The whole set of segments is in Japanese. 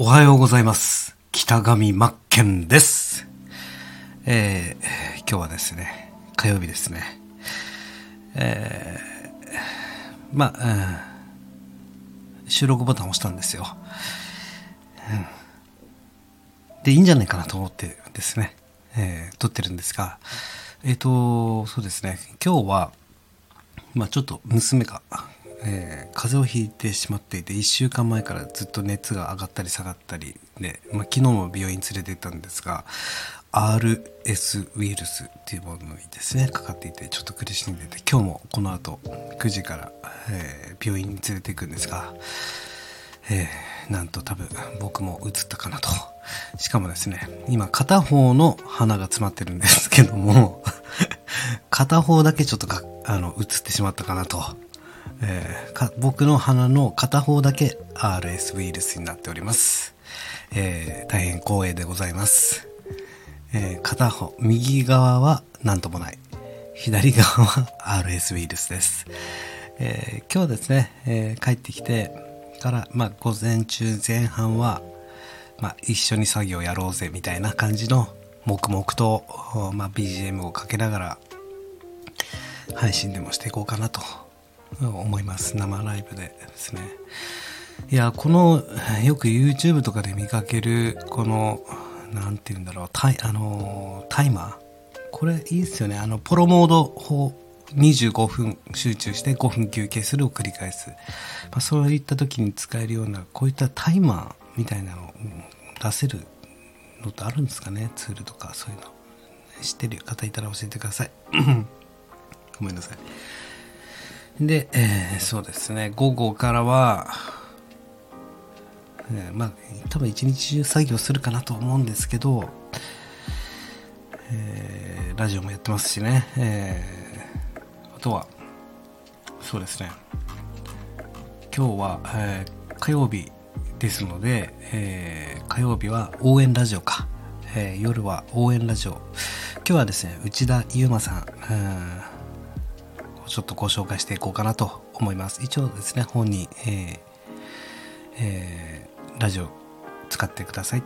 おはようございます。北上真剣です。えー、今日はですね、火曜日ですね。えー、まあ、うん、収録ボタン押したんですよ。うん、で、いいんじゃないかなと思ってですね、えー、撮ってるんですが、えっ、と、そうですね、今日は、まあちょっと娘が、えー、風邪をひいてしまっていて1週間前からずっと熱が上がったり下がったりで、まあ、昨日も病院連れて行ったんですが RS ウイルスっていうものにですねかかっていてちょっと苦しんでて今日もこの後9時から、えー、病院に連れて行くんですが、えー、なんと多分僕も移ったかなと。しかもですね今片方の鼻が詰まってるんですけども片方だけちょっとかあの移ってしまったかなと。えー、僕の鼻の片方だけ RS ウイルスになっております。えー、大変光栄でございます。えー、片方、右側は何ともない。左側は RS ウイルスです。え今日ですね、え帰ってきてから、まあ、午前中前半は、まあ、一緒に作業やろうぜみたいな感じの黙々と、まあ、BGM をかけながら配信でもしていこうかなと思います。生ライブでですね。いやこのよく YouTube とかで見かけるこの何て言うんだろうタイあのタイマー。これいいですよね。あのポロモード法25分集中して5分休憩するを繰り返す、まあ、そういった時に使えるようなこういったタイマーみたいなのを出せるのってあるんですかね。ツールとかそういうの。知ってる方いたら教えてください。ごめんなさい。で、えー、そうですね、午後からは、えー、まあ、多分一日中作業するかなと思うんですけど、えー、ラジオもやってますしね、えー、あとは、そうですね、今日は、えー、火曜日ですので、えー、火曜日は応援ラジオか、えー、夜は応援ラジオ。今日はですね、内田祐馬さん、ちょっとご紹介していこうかなと思います。一応ですね、本に、えーえー、ラジオ使ってくださいっ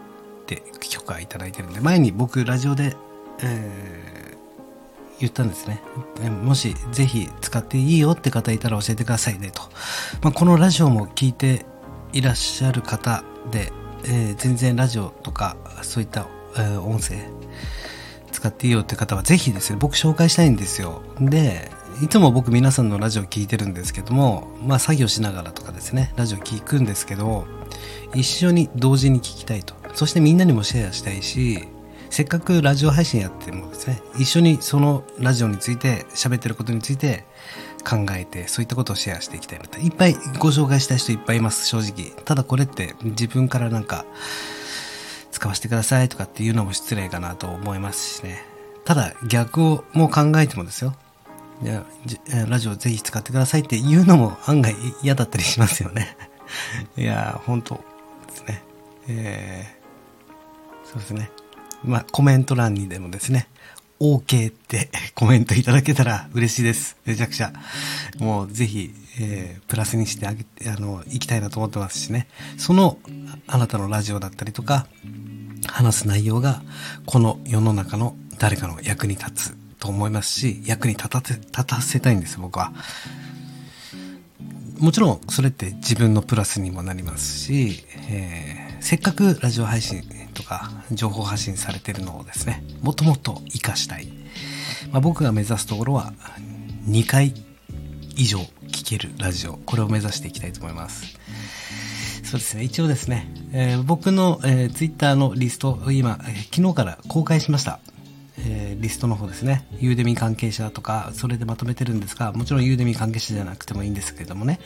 て許可いただいてるんで、前に僕ラジオで、えー、言ったんですね。もしぜひ使っていいよって方いたら教えてくださいねと。まあ、このラジオも聞いていらっしゃる方で、えー、全然ラジオとかそういった、えー、音声使っていいよって方はぜひですね、僕紹介したいんですよ。で、いつも僕皆さんのラジオ聞いてるんですけども、まあ作業しながらとかですね、ラジオ聞くんですけど、一緒に同時に聞きたいと。そしてみんなにもシェアしたいし、せっかくラジオ配信やってもですね、一緒にそのラジオについて喋ってることについて考えて、そういったことをシェアしていきたいなと。いっぱいご紹介したい人いっぱいいます、正直。ただこれって自分からなんか、使わせてくださいとかっていうのも失礼かなと思いますしね。ただ逆をもう考えてもですよ。いやラジオぜひ使ってくださいって言うのも案外嫌だったりしますよね。いや本当ですね。えー、そうですね。まあ、コメント欄にでもですね、OK って コメントいただけたら嬉しいです。めちゃくちゃ。もうぜひ、えー、プラスにしてあげて、あの、行きたいなと思ってますしね。その、あなたのラジオだったりとか、話す内容が、この世の中の誰かの役に立つと思いますし、役に立たせ、立たせたいんです、僕は。もちろん、それって自分のプラスにもなりますし、えー、せっかくラジオ配信とか情報発信されてるのをですね、もっともっと活かしたい。まあ、僕が目指すところは、2回以上聞けるラジオ。これを目指していきたいと思います。そうですね。一応ですね、えー、僕の、えー、ツイッターのリストを今、昨日から公開しました。えー、リストの方ですね。ユーデミ関係者とか、それでまとめてるんですが、もちろんユーデミ関係者じゃなくてもいいんですけれどもね、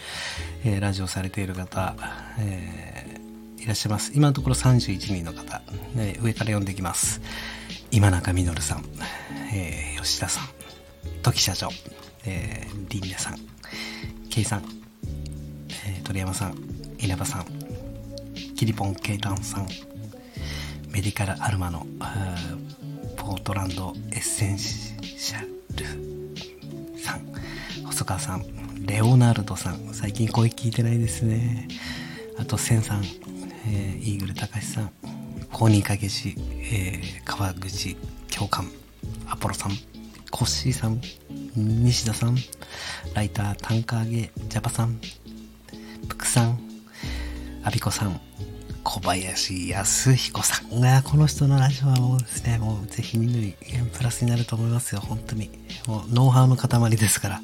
えー、ラジオされている方、えー、いらっしゃいます。今のところ31人の方、え、上から読んでいきます。今中みのるさん、え、吉田さん、時社長、えー、りんねさん、けいさん、え、鳥山さん、稲葉さん、キリポンケイタンさん、メディカルアルマの、ポートランドエッセンシャルさん、細川さん、レオナルドさん、最近声聞いてないですね。あと、センさん、えー、イーグル高橋さん。公認会計士、えー、川口教官。アポロさん。コッシーさん。西田さん。ライタータンカーゲジャパさん。プクさん。アビコさん。小林康彦さんが、この人のラジオはもうですね、もうぜひみんなにプラスになると思いますよ、本当に。もうノウハウの塊ですから。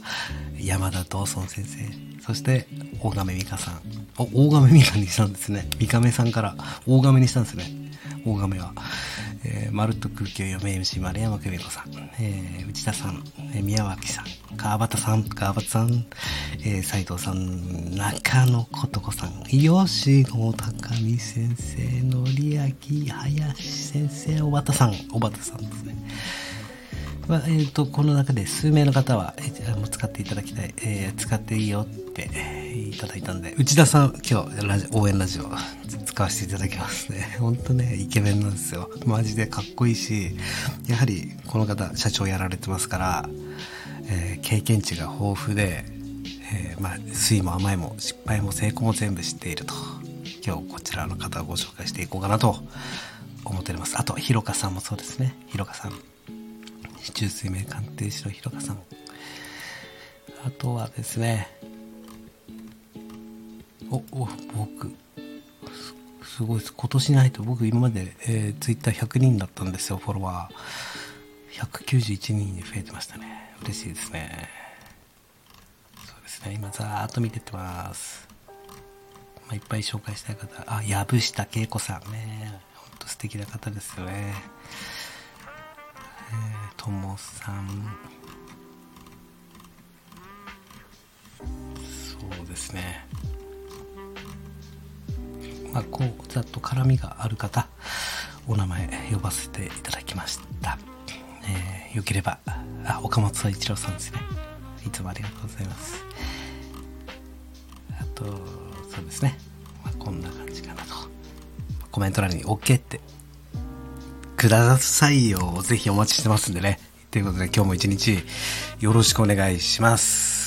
山田道尊先生。そして、大亀美香さん。お、大亀美香にしたんですね。美亀さんから大亀にしたんですね。大亀は。えー、まるっと空気を読め MC 丸山久美子さん、えー、内田さん、えー、宮脇さん、川端さん、川端さん、えー、斉藤さん、中野琴子さん、吉野高見先生、のりあき、林先生、小畑さん、小畑さんですね。まあ、えーと、この中で数名の方は、えー、使っていただきたい、えー、使っていいよって、えー、いただいたんで内田さん今日ラジ応援ラジオ使わせていただきますね。ほんとねイケメンなんですよ。マジでかっこいいしやはりこの方社長やられてますから、えー、経験値が豊富で、えまあ酸いも甘いも失敗も成功も全部知っていると。今日こちらの方をご紹介していこうかなと思っております。あとひろかさんもそうですね。ひろかさん。中水明鑑定士のひろかさん。あとはですねおお僕。すごいです。今年に入って僕今まで、えー、ツイッター100人だったんですよフォロワー。191人に増えてましたね。嬉しいですね。そうですね。今ざーっと見てってます。まあ、いっぱい紹介したい方。あ藪下恵子さんね。ほんと素敵な方ですよね。えともさん。そうですね。まあこうざっと絡みがある方お名前呼ばせていただきました、えー、よければあ岡本一郎さんですねいつもありがとうございますあとそうですね、まあ、こんな感じかなとコメント欄に OK ってくださいよ。ぜひお待ちしてますんでね。ということで今日も一日よろしくお願いします。